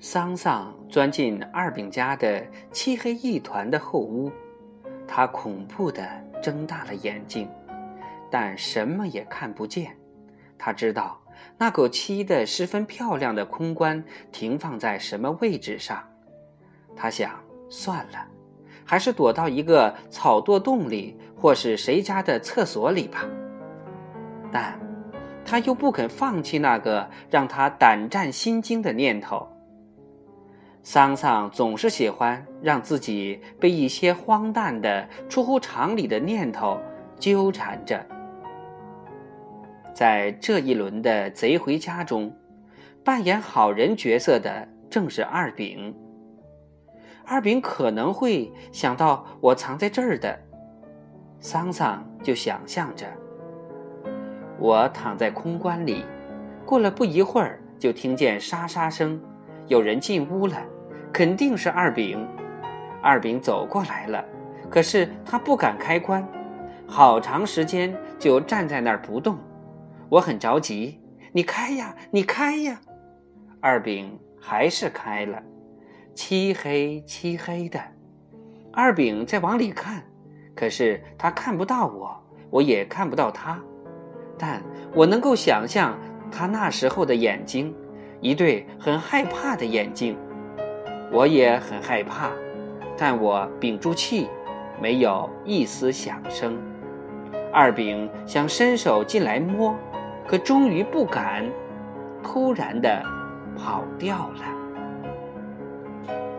桑桑钻进二饼家的漆黑一团的后屋，他恐怖地睁大了眼睛，但什么也看不见。他知道那口漆的十分漂亮的空棺停放在什么位置上。他想，算了，还是躲到一个草垛洞里，或是谁家的厕所里吧。但，他又不肯放弃那个让他胆战心惊的念头。桑桑总是喜欢让自己被一些荒诞的、出乎常理的念头纠缠着。在这一轮的贼回家中，扮演好人角色的正是二饼。二饼可能会想到我藏在这儿的，桑桑就想象着我躺在空棺里。过了不一会儿，就听见沙沙声，有人进屋了。肯定是二饼，二饼走过来了，可是他不敢开关，好长时间就站在那儿不动。我很着急，你开呀，你开呀！二饼还是开了，漆黑漆黑的。二饼在往里看，可是他看不到我，我也看不到他，但我能够想象他那时候的眼睛，一对很害怕的眼睛。我也很害怕，但我屏住气，没有一丝响声。二饼想伸手进来摸，可终于不敢，突然的跑掉了。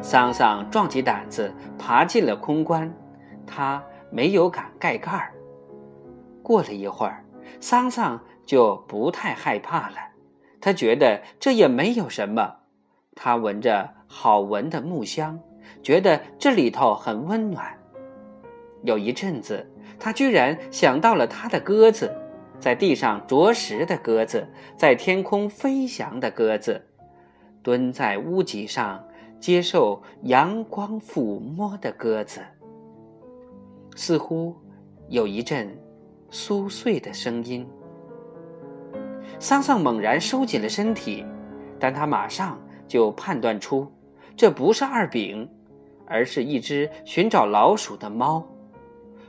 桑桑壮起胆子爬进了空棺，他没有敢盖盖儿。过了一会儿，桑桑就不太害怕了，他觉得这也没有什么。他闻着好闻的木香，觉得这里头很温暖。有一阵子，他居然想到了他的鸽子，在地上啄食的鸽子，在天空飞翔的鸽子，蹲在屋脊上接受阳光抚摸的鸽子。似乎有一阵酥碎的声音。桑桑猛然收紧了身体，但他马上。就判断出，这不是二饼，而是一只寻找老鼠的猫。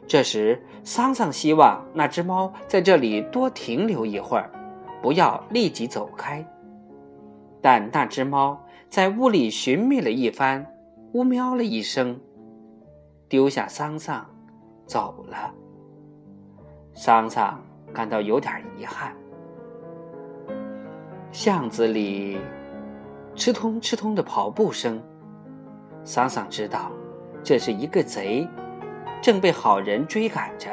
这时，桑桑希望那只猫在这里多停留一会儿，不要立即走开。但那只猫在屋里寻觅了一番，呜喵了一声，丢下桑桑走了。桑桑感到有点遗憾。巷子里。吃通吃通的跑步声，桑桑知道这是一个贼，正被好人追赶着。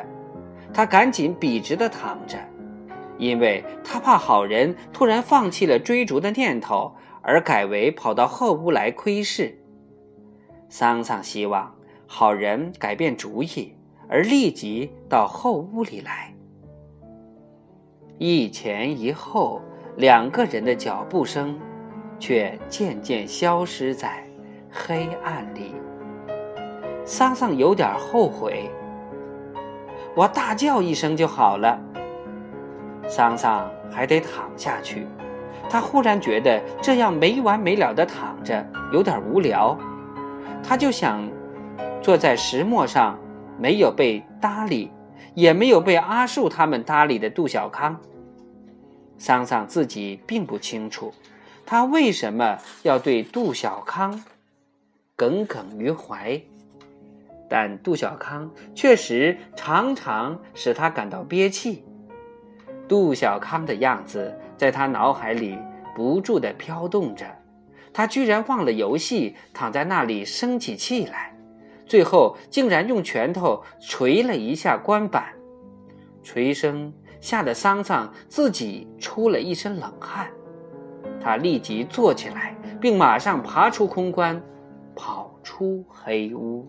他赶紧笔直的躺着，因为他怕好人突然放弃了追逐的念头，而改为跑到后屋来窥视。桑桑希望好人改变主意，而立即到后屋里来。一前一后两个人的脚步声。却渐渐消失在黑暗里。桑桑有点后悔，我大叫一声就好了。桑桑还得躺下去，他忽然觉得这样没完没了的躺着有点无聊，他就想坐在石磨上，没有被搭理，也没有被阿树他们搭理的杜小康。桑桑自己并不清楚。他为什么要对杜小康耿耿于怀？但杜小康确实常常使他感到憋气。杜小康的样子在他脑海里不住地飘动着，他居然忘了游戏，躺在那里生起气来，最后竟然用拳头捶了一下棺板，捶声吓得桑桑自己出了一身冷汗。他立即坐起来，并马上爬出空棺，跑出黑屋。